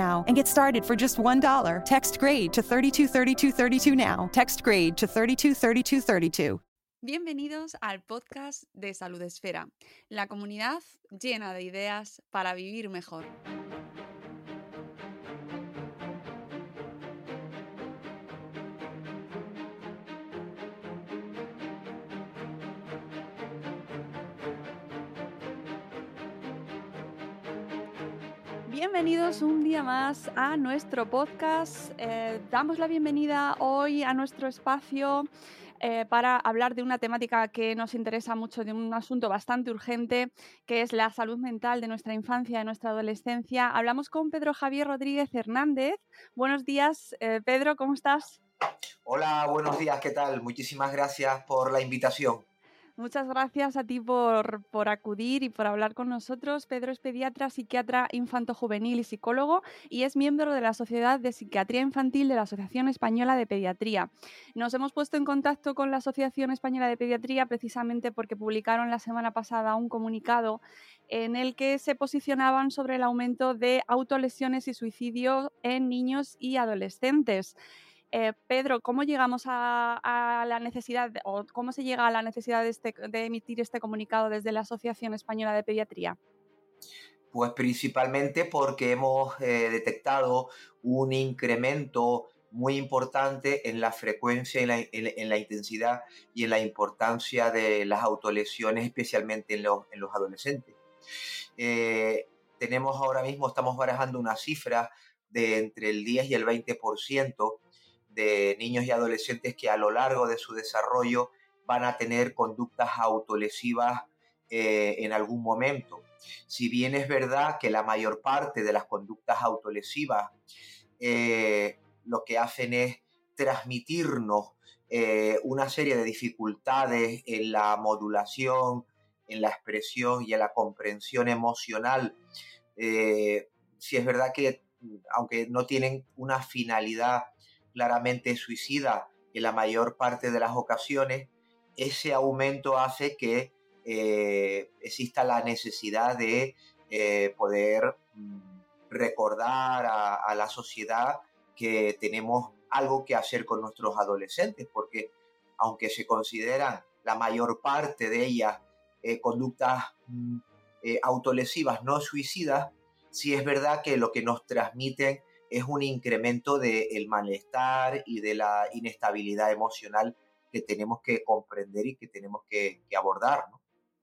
and get started for just $1. Text grade to 323232 now. Text grade to 323232. Bienvenidos al podcast de Salud Esfera, la comunidad llena de ideas para vivir mejor. Bienvenidos un día más a nuestro podcast. Eh, damos la bienvenida hoy a nuestro espacio eh, para hablar de una temática que nos interesa mucho, de un asunto bastante urgente, que es la salud mental de nuestra infancia, de nuestra adolescencia. Hablamos con Pedro Javier Rodríguez Hernández. Buenos días, eh, Pedro, ¿cómo estás? Hola, buenos días, ¿qué tal? Muchísimas gracias por la invitación. Muchas gracias a ti por, por, acudir y por hablar con nosotros. Pedro es pediatra, psiquiatra infanto-juvenil y psicólogo y es miembro de la Sociedad de Psiquiatría Infantil de la Asociación Española de Pediatría. Nos hemos puesto en contacto con la Asociación Española de Pediatría precisamente porque publicaron la semana pasada un comunicado en el que se posicionaban sobre el aumento de autolesiones y suicidio en niños y adolescentes. Eh, Pedro, ¿cómo llegamos a, la necesidad o cómo se llega a la necesidad de, este, de, emitir este comunicado desde la Asociación Española de Pediatría? Pues principalmente porque hemos eh, detectado un incremento muy importante en la frecuencia, en la, en, la, intensidad y en la importancia de las autolesiones, especialmente en los, en los adolescentes. Eh, tenemos ahora mismo, estamos barajando una cifra de entre el 10 y el 20% de niños y adolescentes que a lo largo de su desarrollo van a tener conductas autolesivas eh, en algún momento. Si bien es verdad que la mayor parte de las conductas autolesivas eh, lo que hacen es transmitirnos eh, una serie de dificultades en la modulación, en la expresión y en la comprensión emocional, si es verdad que aunque no tienen una finalidad claramente suicida en la mayor parte de las ocasiones, ese aumento hace que eh, exista la necesidad de eh, poder mm, recordar a, a, la sociedad que tenemos algo que hacer con nuestros adolescentes, porque aunque se consideran la mayor parte de ellas eh, conductas mm, autolesivas no suicidas, sí es verdad que lo que nos transmiten es un incremento del malestar y de la inestabilidad emocional que tenemos que comprender y que tenemos que, que abordar.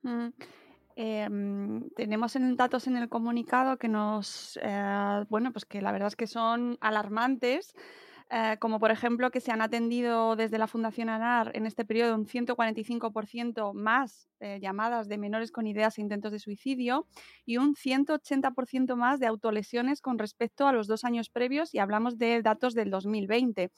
Mm. Eh, tenemos en, datos en el comunicado que nos, eh, bueno, pues que la verdad es que son alarmantes. Eh, como por ejemplo que se han atendido desde la Fundación ANAR en este periodo un 145% más eh, llamadas de menores con ideas e intentos de suicidio y un 180% más de autolesiones con respecto a los dos años previos y hablamos de datos del 2020.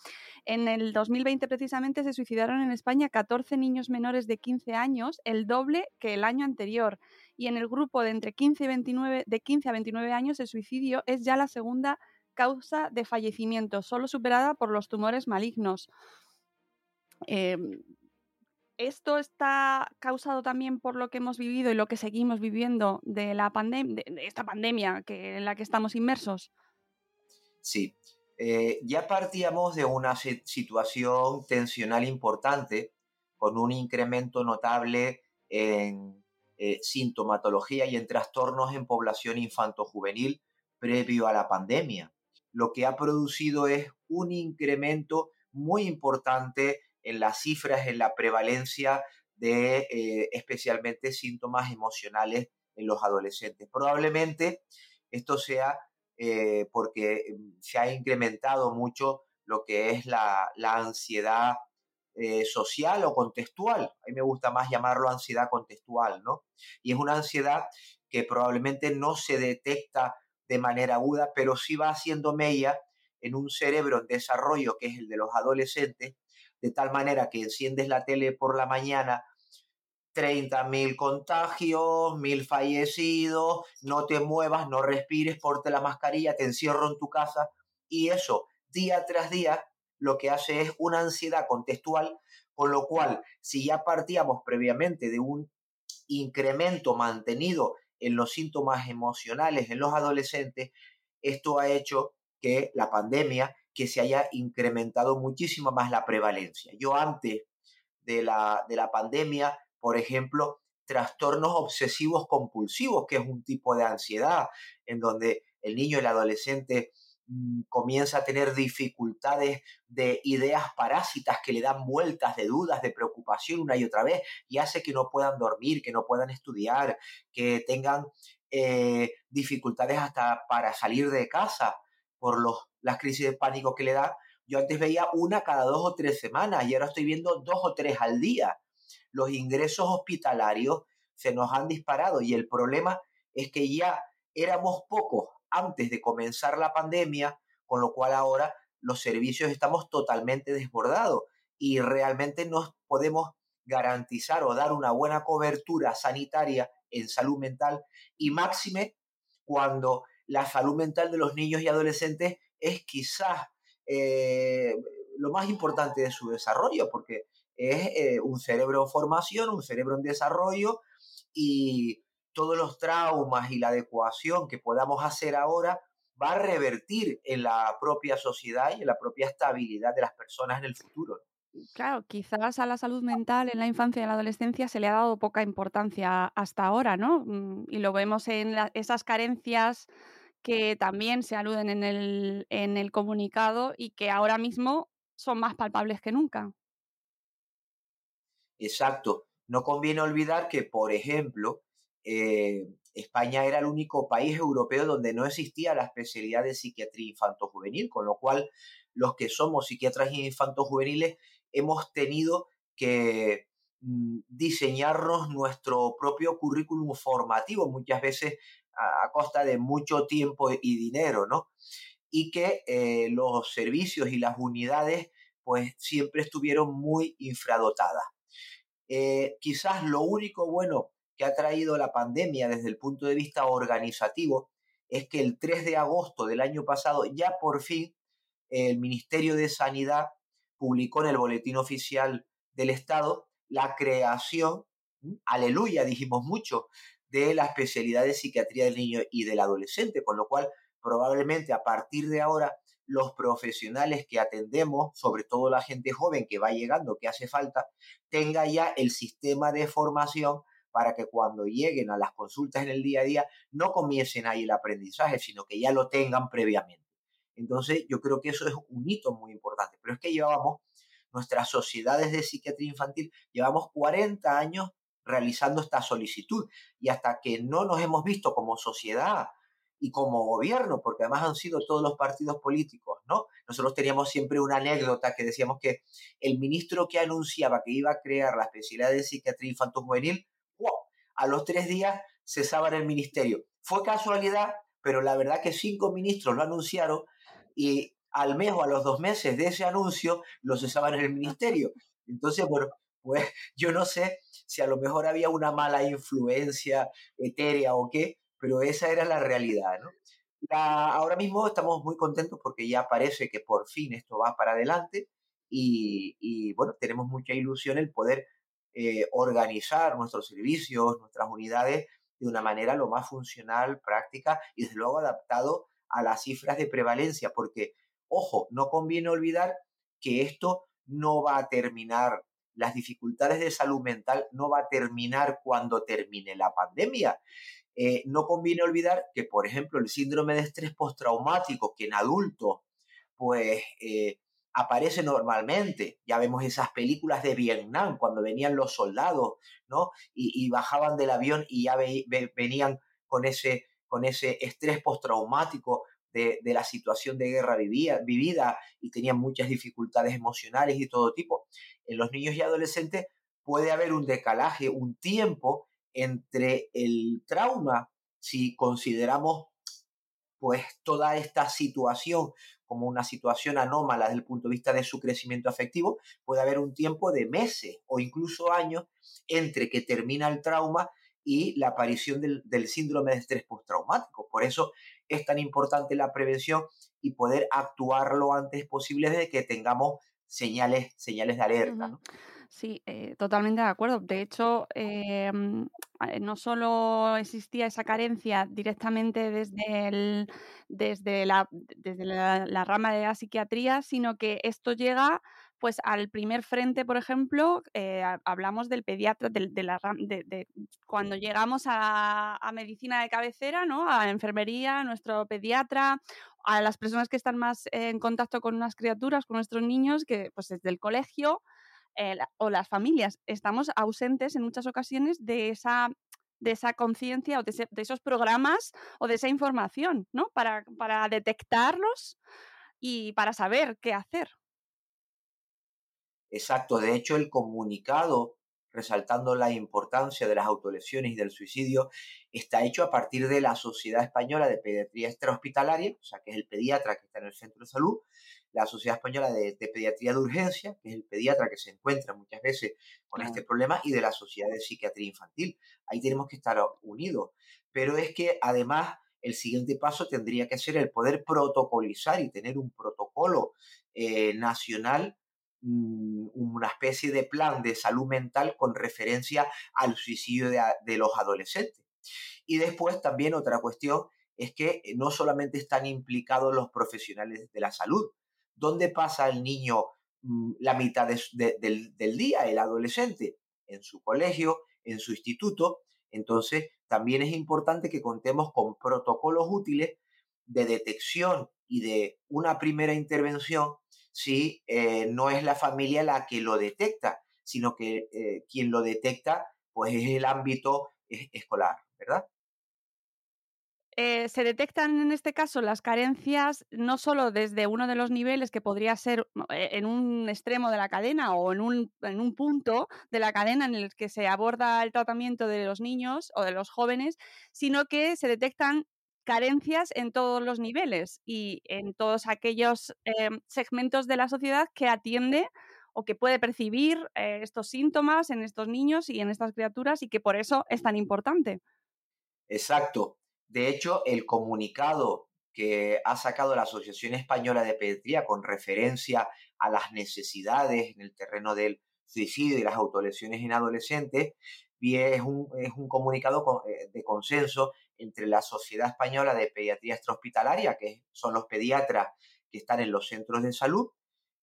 En el 2020 precisamente se suicidaron en España 14 niños menores de 15 años, el doble que el año anterior. Y en el grupo de entre 15 y 29, de 15 a 29 años el suicidio es ya la segunda causa de fallecimiento, solo superada por los tumores malignos. Eh, ¿Esto está causado también por lo que hemos vivido y lo que seguimos viviendo de, la de, esta pandemia que, en la que estamos inmersos? Sí, eh, ya partíamos de una situación tensional importante con un incremento notable en eh, sintomatología y en trastornos en población infanto-juvenil previo a la pandemia. Lo que ha producido es un incremento muy importante en las cifras, en la prevalencia de eh, especialmente síntomas emocionales en los adolescentes. Probablemente esto sea eh, porque mm, se ha incrementado mucho lo que es la, ansiedad eh, social o contextual. A mí me gusta más llamarlo ansiedad contextual, ¿no? Y es una ansiedad que probablemente no se detecta de manera aguda, pero sí va haciendo mella en un cerebro en desarrollo que es el de los adolescentes, de tal manera que enciendes la tele por la mañana 30.000 contagios, 1.000 fallecidos, no te muevas, no respires, porte la mascarilla, te encierro en tu casa y eso día tras día lo que hace es una ansiedad contextual, con lo cual si ya partíamos previamente de un incremento mantenido en los síntomas emocionales en los adolescentes, esto ha hecho que la pandemia, que se haya incrementado muchísimo más la prevalencia. Yo antes de la, de la pandemia por ejemplo, trastornos obsesivos compulsivos, que es un tipo de ansiedad en donde el niño el adolescente comienza a tener dificultades de ideas parásitas que le dan vueltas de dudas, de preocupación una y otra vez y hace que no puedan dormir, que no puedan estudiar, que tengan eh, dificultades hasta para salir de casa por los, las crisis de pánico que le da. Yo antes veía una cada dos o tres semanas y ahora estoy viendo dos o tres al día los ingresos hospitalarios se nos han disparado y el problema es que ya éramos pocos antes de comenzar la pandemia, con lo cual ahora los servicios estamos totalmente desbordados y realmente no podemos garantizar o dar una buena cobertura sanitaria en salud mental y máxime cuando la salud mental de los niños y adolescentes es quizás eh, lo más importante de su desarrollo, porque es eh, un cerebro en formación, un cerebro en desarrollo y todos los traumas y la adecuación que podamos hacer ahora va a revertir en la propia sociedad y en la propia estabilidad de las personas en el futuro. Claro, quizás a la salud mental en la infancia y en la adolescencia se le ha dado poca importancia hasta ahora, ¿no? Mm, y lo vemos en esas carencias que también se aluden en el, en el comunicado y que ahora mismo son más palpables que nunca. Exacto. No conviene olvidar que, por ejemplo, eh, España era el único país europeo donde no existía la especialidad de psiquiatría infanto-juvenil, con lo cual los que somos psiquiatras infanto-juveniles hemos tenido que mm, diseñarnos nuestro propio currículum formativo, muchas veces a, costa de mucho tiempo y dinero, ¿no? Y que eh, los servicios y las unidades pues siempre estuvieron muy infradotadas. Eh, quizás lo único bueno que ha traído la pandemia desde el punto de vista organizativo es que el 3 de agosto del año pasado ya por fin el Ministerio de Sanidad publicó en el Boletín Oficial del Estado la creación, aleluya, dijimos mucho, de la especialidad de psiquiatría del niño y del adolescente, con lo cual probablemente a partir de ahora los profesionales que atendemos, sobre todo la gente joven que va llegando, que hace falta, tenga ya el sistema de formación para que cuando lleguen a las consultas en el día a día no comiencen ahí el aprendizaje, sino que ya lo tengan previamente. Entonces, yo creo que eso es un hito muy importante. Pero es que llevábamos, nuestras sociedades de psiquiatría infantil, llevamos 40 años realizando esta solicitud y hasta que no nos hemos visto como sociedad y como gobierno, porque además han sido todos los partidos políticos, ¿no? Nosotros teníamos siempre una anécdota que decíamos que el ministro que anunciaba que iba a crear la especialidad de psiquiatría infanto-juvenil, ¡wow! A los tres días cesaba en el ministerio. Fue casualidad, pero la verdad que cinco ministros lo anunciaron y al mes o a los dos meses de ese anuncio lo cesaban en el ministerio. Entonces, bueno, pues yo no sé si a lo mejor había una mala influencia etérea o qué, pero esa era la realidad, ahora mismo estamos muy contentos porque ya parece que por fin esto va para adelante y, bueno, tenemos mucha ilusión el poder eh, organizar nuestros servicios, nuestras unidades de una manera lo más funcional, práctica y desde luego adaptado a las cifras de prevalencia, porque, ojo, no conviene olvidar que esto no va a terminar, las dificultades de salud mental no va a terminar cuando termine la pandemia. Eh, no conviene olvidar que, por ejemplo, el síndrome de estrés postraumático, que en adultos, pues eh, aparece normalmente. Ya vemos esas películas de Vietnam, cuando venían los soldados, ¿no? Y, bajaban del avión y ya venían con ese, con ese estrés postraumático de, de, la situación de guerra vivida y tenían muchas dificultades emocionales y todo tipo. En los niños y adolescentes puede haber un decalaje, un tiempo entre el trauma, si consideramos pues toda esta situación como una situación anómala desde el punto de vista de su crecimiento afectivo, puede haber un tiempo de meses o incluso años entre que termina el trauma y la aparición del, síndrome de estrés postraumático. Por eso es tan importante la prevención y poder actuar lo antes posible desde que tengamos señales, señales de alerta. Sí, eh, totalmente de acuerdo. De hecho, em, no solo existía esa carencia directamente desde, desde, la, desde la, rama de la psiquiatría, sino que esto llega pues al primer frente, por ejemplo, eh, hablamos del pediatra, de, la, de, cuando llegamos a, a, medicina de cabecera, ¿no? a enfermería, nuestro pediatra, a las personas que están más en contacto con unas criaturas, con nuestros niños, que pues desde el colegio eh, o las familias estamos ausentes en muchas ocasiones de esa de esa conciencia o de, esos programas o de esa información, ¿no? Para, para detectarlos y para saber qué hacer. Exacto, de hecho el comunicado resaltando la importancia de las autolesiones y del suicidio, está hecho a partir de la Sociedad Española de Pediatría Extrahospitalaria, o sea, que es el pediatra que está en el centro de salud, la Sociedad Española de, Pediatría de Urgencia, que es el pediatra que se encuentra muchas veces con este problema, y de la Sociedad de Psiquiatría Infantil. Ahí tenemos que estar unidos. Pero es que además el siguiente paso tendría que ser el poder protocolizar y tener un protocolo eh, nacional mm, una especie de plan de salud mental con referencia al suicidio de, de, los adolescentes. Y después también otra cuestión es que no solamente están implicados los profesionales de la salud, ¿Dónde pasa el niño mm, la mitad del, día, el adolescente? En su colegio, en su instituto. Entonces, también es importante que contemos con protocolos útiles de detección y de una primera intervención si eh, no es la familia la que lo detecta, sino que eh, quien lo detecta pues es el ámbito escolar, ¿verdad? Eh, se detectan en este caso las carencias no solo desde uno de los niveles que podría ser eh, en un extremo de la cadena o en un, en un punto de la cadena en el que se aborda el tratamiento de los niños o de los jóvenes, sino que se detectan carencias en todos los niveles y en todos aquellos em, segmentos de la sociedad que atiende o que puede percibir eh, estos síntomas en estos niños y en estas criaturas y que por eso es tan importante. Exacto. De hecho, el comunicado que ha sacado la Asociación Española de Pediatría con referencia a las necesidades en el terreno del suicidio y las autolesiones en adolescentes, es un, comunicado eh, de consenso entre la Sociedad Española de Pediatría Extrahospitalaria, que son los pediatras que están en los centros de salud,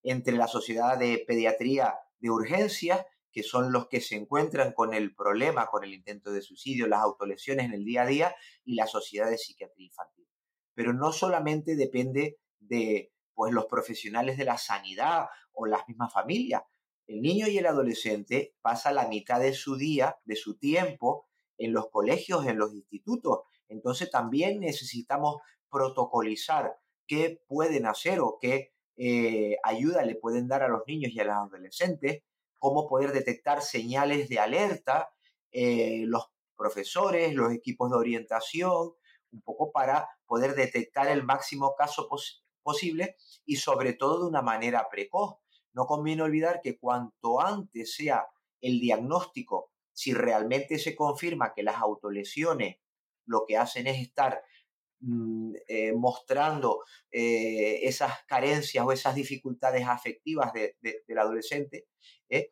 entre la Sociedad de Pediatría de Urgencias que son los que se encuentran con el problema, con el intento de suicidio, las autolesiones en el día a día y la sociedad de psiquiatría infantil. Pero no solamente depende de pues, los profesionales de la sanidad o las mismas familias. El niño y el adolescente pasa la mitad de su día, de su tiempo, en los colegios, en los institutos. Entonces también necesitamos protocolizar qué pueden hacer o qué eh, ayuda le pueden dar a los niños y a los adolescentes cómo poder detectar señales de alerta, eh, los profesores, los equipos de orientación, un poco para poder detectar el máximo caso posible y sobre todo de una manera precoz. No conviene olvidar que cuanto antes sea el diagnóstico, si realmente se confirma que las autolesiones lo que hacen es estar eh, mostrando eh, esas carencias o esas dificultades afectivas del adolescente, ¿eh?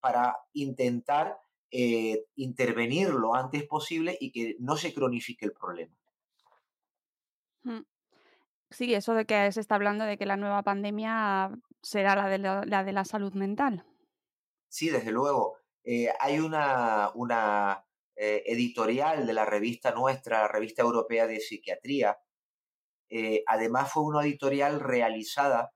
para intentar intervenir lo antes posible y que no se cronifique el problema. Mm. Sí, eso de que se está hablando de que la nueva pandemia será la de la, de la salud mental. Sí, desde luego. Hay una, una eh, editorial de la revista nuestra, la revista europea de psiquiatría. además fue una editorial realizada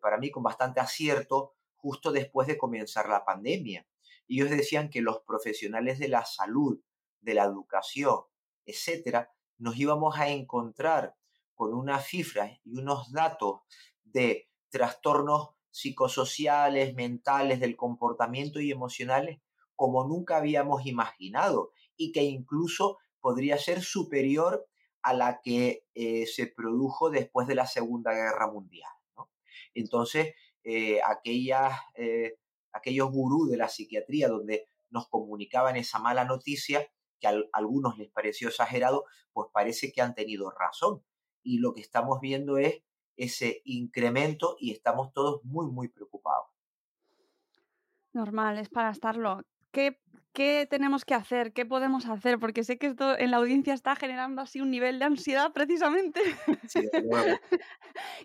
para mí con bastante acierto justo después de comenzar la pandemia. Ellos decían que los profesionales de la salud, de la educación, etcétera, nos íbamos a encontrar con unas cifras y unos datos de trastornos psicosociales, mentales, del comportamiento y emocionales como nunca habíamos imaginado y que incluso podría ser superior a la que eh, se produjo después de la Segunda Guerra Mundial. Entonces, eh, aquellas, eh, aquellos gurús de la psiquiatría donde nos comunicaban esa mala noticia, que a algunos les pareció exagerado, pues parece que han tenido razón. Y lo que estamos viendo es ese incremento y estamos todos muy, muy preocupados. Normal, es para estarlo. ¿Qué, ¿Qué, tenemos que hacer? ¿Qué podemos hacer? Porque sé que esto en la audiencia está generando así un nivel de ansiedad precisamente. Sí,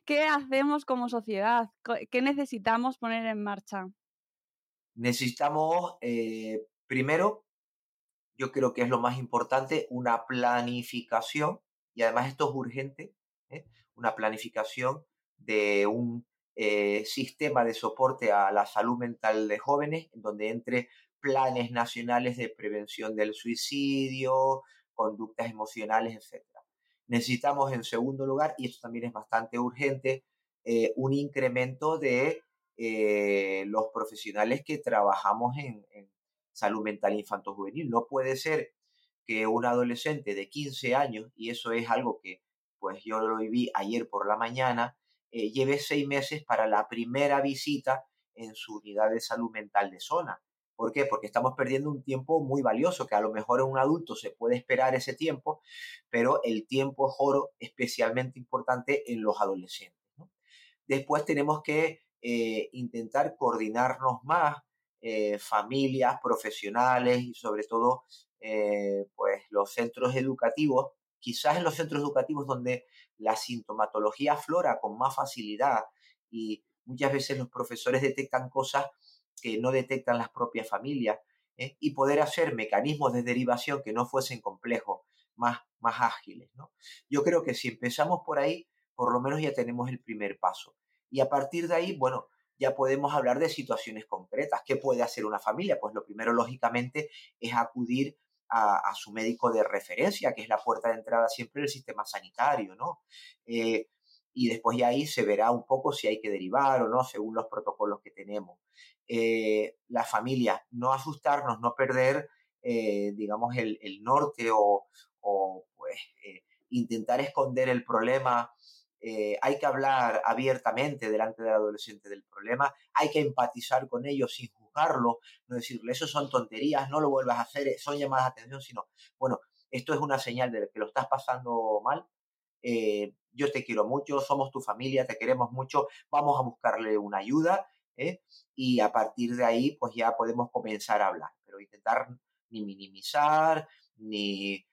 ¿Qué hacemos como sociedad? ¿Qué necesitamos poner en marcha? Necesitamos, eh, primero, yo creo que es lo más importante, una planificación, y además esto es urgente, ¿eh? una planificación de un eh, sistema de soporte a la salud mental de jóvenes, en donde entre planes nacionales de prevención del suicidio, conductas emocionales, etc. Necesitamos, en segundo lugar, y esto también es bastante urgente, un incremento de eh, los profesionales que trabajamos en, salud mental infanto-juvenil. No puede ser que un adolescente de 15 años, y eso es algo que pues yo lo viví ayer por la mañana, eh, lleve seis meses para la primera visita en su unidad de salud mental de zona. ¿Por qué? Porque estamos perdiendo un tiempo muy valioso, que a lo mejor en un adulto se puede esperar ese tiempo, pero el tiempo es oro especialmente importante en los adolescentes. Después tenemos que eh, intentar coordinarnos más, eh, familias, profesionales y sobre todo eh, pues los centros educativos, quizás en los centros educativos donde la sintomatología aflora con más facilidad y muchas veces los profesores detectan cosas que no detectan las propias familias y poder hacer mecanismos de derivación que no fuesen complejos, más, más ágiles. ¿no? Yo creo que si empezamos por ahí, por lo menos ya tenemos el primer paso. Y a partir de ahí, bueno, ya podemos hablar de situaciones concretas. ¿Qué puede hacer una familia? Pues lo primero, lógicamente, es acudir a, su médico de referencia, que es la puerta de entrada siempre del sistema sanitario, ¿no? Eh, y después de ahí se verá un poco si hay que derivar o no, según los protocolos que tenemos. Eh, la familia, no asustarnos, no perder, eh, digamos, el, norte o, o pues, intentar esconder el problema eh, hay que hablar abiertamente delante del adolescente del problema, hay que empatizar con ellos sin juzgarlo, no decirle, eso son tonterías, no lo vuelvas a hacer, son llamadas de atención, sino, bueno, esto es una señal de que lo estás pasando mal, eh, yo te quiero mucho, somos tu familia, te queremos mucho, vamos a buscarle una ayuda, ¿eh? y a partir de ahí, pues ya podemos comenzar a hablar, pero intentar ni minimizar, ni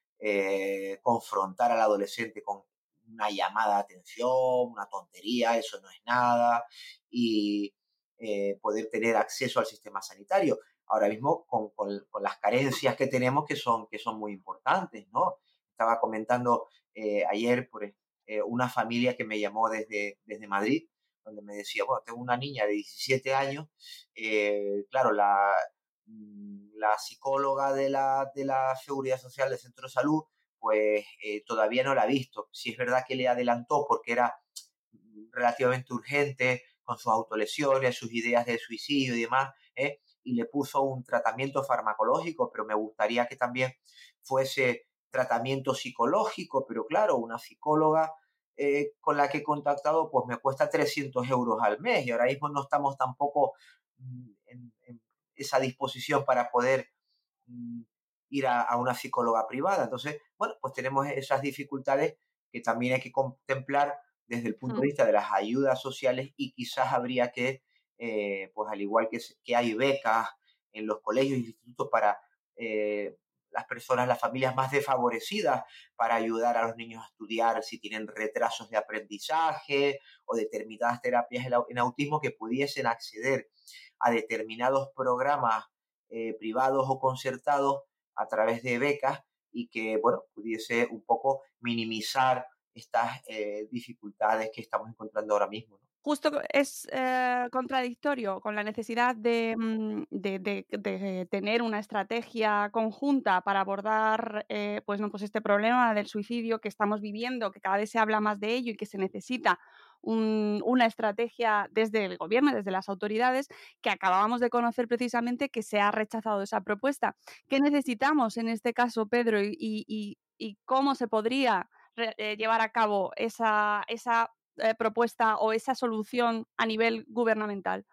confrontar al adolescente con una llamada de atención, una tontería, eso no es nada, y eh, poder tener acceso al sistema sanitario. Ahora mismo con, las carencias que tenemos que son, que son muy importantes, ¿no? Estaba comentando eh, ayer por eh, una familia que me llamó desde, desde Madrid, donde me decía, bueno, tengo una niña de 17 años, claro, la, mm, la psicóloga de la, de la Seguridad Social del Centro de Salud pues eh, todavía no la ha visto. Si es verdad que le adelantó porque era relativamente urgente con sus autolesiones, sus ideas de suicidio y demás, ¿eh? y le puso un tratamiento farmacológico, pero me gustaría que también fuese tratamiento psicológico, pero claro, una psicóloga eh, con la que he contactado pues me cuesta 300 euros al mes y ahora mismo no estamos tampoco mm, en, esa disposición para poder mm, ir a, una psicóloga privada. Entonces, bueno, pues tenemos esas dificultades que también hay que contemplar desde el punto de mm. vista de las ayudas sociales y quizás habría que, eh, pues al igual que, que hay becas en los colegios y institutos para eh, las personas, las familias más desfavorecidas, para ayudar a los niños a estudiar si tienen retrasos de aprendizaje o determinadas terapias en autismo que pudiesen acceder a determinados programas eh, privados o concertados a través de becas y que, bueno, pudiese un poco minimizar estas eh, dificultades que estamos encontrando ahora mismo. Justo es eh, contradictorio con la necesidad mm, de, tener una estrategia conjunta para abordar pues, no, pues este problema del suicidio que estamos viviendo, que cada vez se habla más de ello y que se necesita una estrategia desde el gobierno, desde las autoridades, que acabábamos de conocer precisamente que se ha rechazado esa propuesta. ¿Qué necesitamos en este caso, Pedro, y, cómo se podría eh, llevar a cabo esa, esa eh, propuesta o esa solución a nivel gubernamental?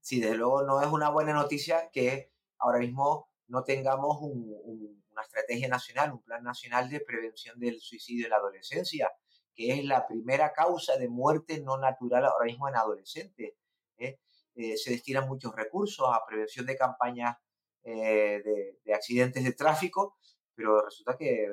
Sí, desde luego no es una buena noticia que ahora mismo no tengamos una estrategia nacional, un plan nacional de prevención del suicidio en la adolescencia que es la primera causa de muerte no natural ahora mismo en adolescentes. ¿eh? Eh, se destinan muchos recursos a prevención de campañas de, accidentes de tráfico, pero resulta que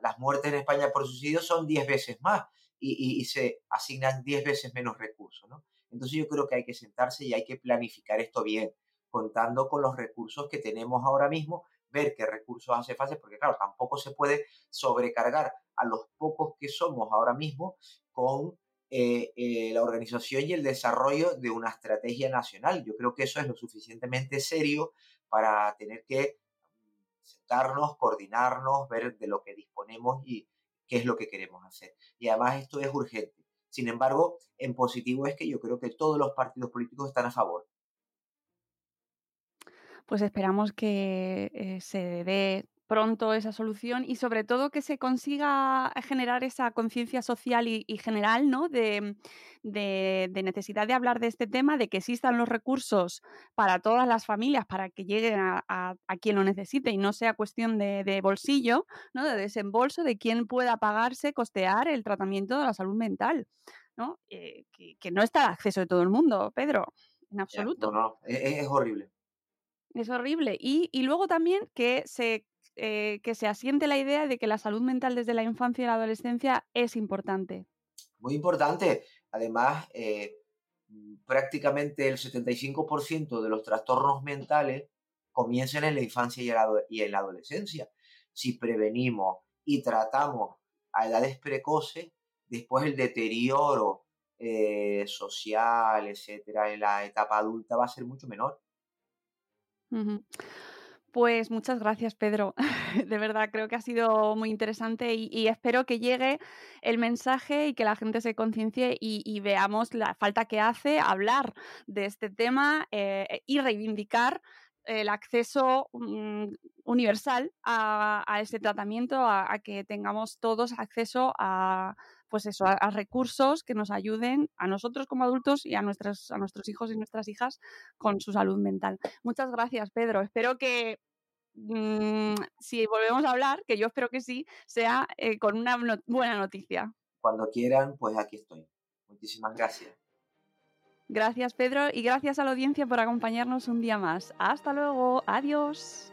las muertes en España por suicidio son 10 veces más y, se asignan 10 veces menos recursos. Entonces yo creo que hay que sentarse y hay que planificar esto bien, contando con los recursos que tenemos ahora mismo, ver qué recursos hace falta, porque claro, tampoco se puede sobrecargar a los pocos que somos ahora mismo con eh, eh, la organización y el desarrollo de una estrategia nacional. Yo creo que eso es lo suficientemente serio para tener que sentarnos, coordinarnos, ver de lo que disponemos y qué es lo que queremos hacer. Y además esto es urgente. Sin embargo, en positivo es que yo creo que todos los partidos políticos están a favor. Pues esperamos que eh, se dé pronto esa solución y sobre todo que se consiga generar esa conciencia social y, general ¿no? de, necesidad de hablar de este tema, de que existan los recursos para todas las familias, para que lleguen a, quien lo necesite y no sea cuestión de, bolsillo, ¿no? de desembolso, de quien pueda pagarse, costear el tratamiento de la salud mental. ¿no? Eh, que, no está al acceso de todo el mundo, Pedro, en absoluto. no, no, es, horrible. Es horrible. Y, y, luego también que se eh, que se asiente la idea de que la salud mental desde la infancia y la adolescencia es importante. Muy importante. Además, eh, prácticamente el 75% de los trastornos mentales comienzan en la infancia y en la adolescencia. Si prevenimos y tratamos a edades precoces, después el deterioro eh, social, etcétera, en la etapa adulta va a ser mucho menor. Pues muchas gracias, Pedro. De verdad, creo que ha sido muy interesante y, espero que llegue el mensaje y que la gente se conciencie y, veamos la falta que hace hablar de este tema eh, y reivindicar el acceso mm, universal a, ese tratamiento, a, que tengamos todos acceso a, pues eso, a, recursos que nos ayuden a nosotros como adultos y a, nuestros, a nuestros hijos y nuestras hijas con su salud mental. Muchas gracias, Pedro. Espero que mm, si volvemos a hablar, que yo espero que sí, sea eh, con una buena noticia. Cuando quieran, pues aquí estoy. Muchísimas gracias. Gracias, Pedro, y gracias a la audiencia por acompañarnos un día más. Hasta luego. Adiós.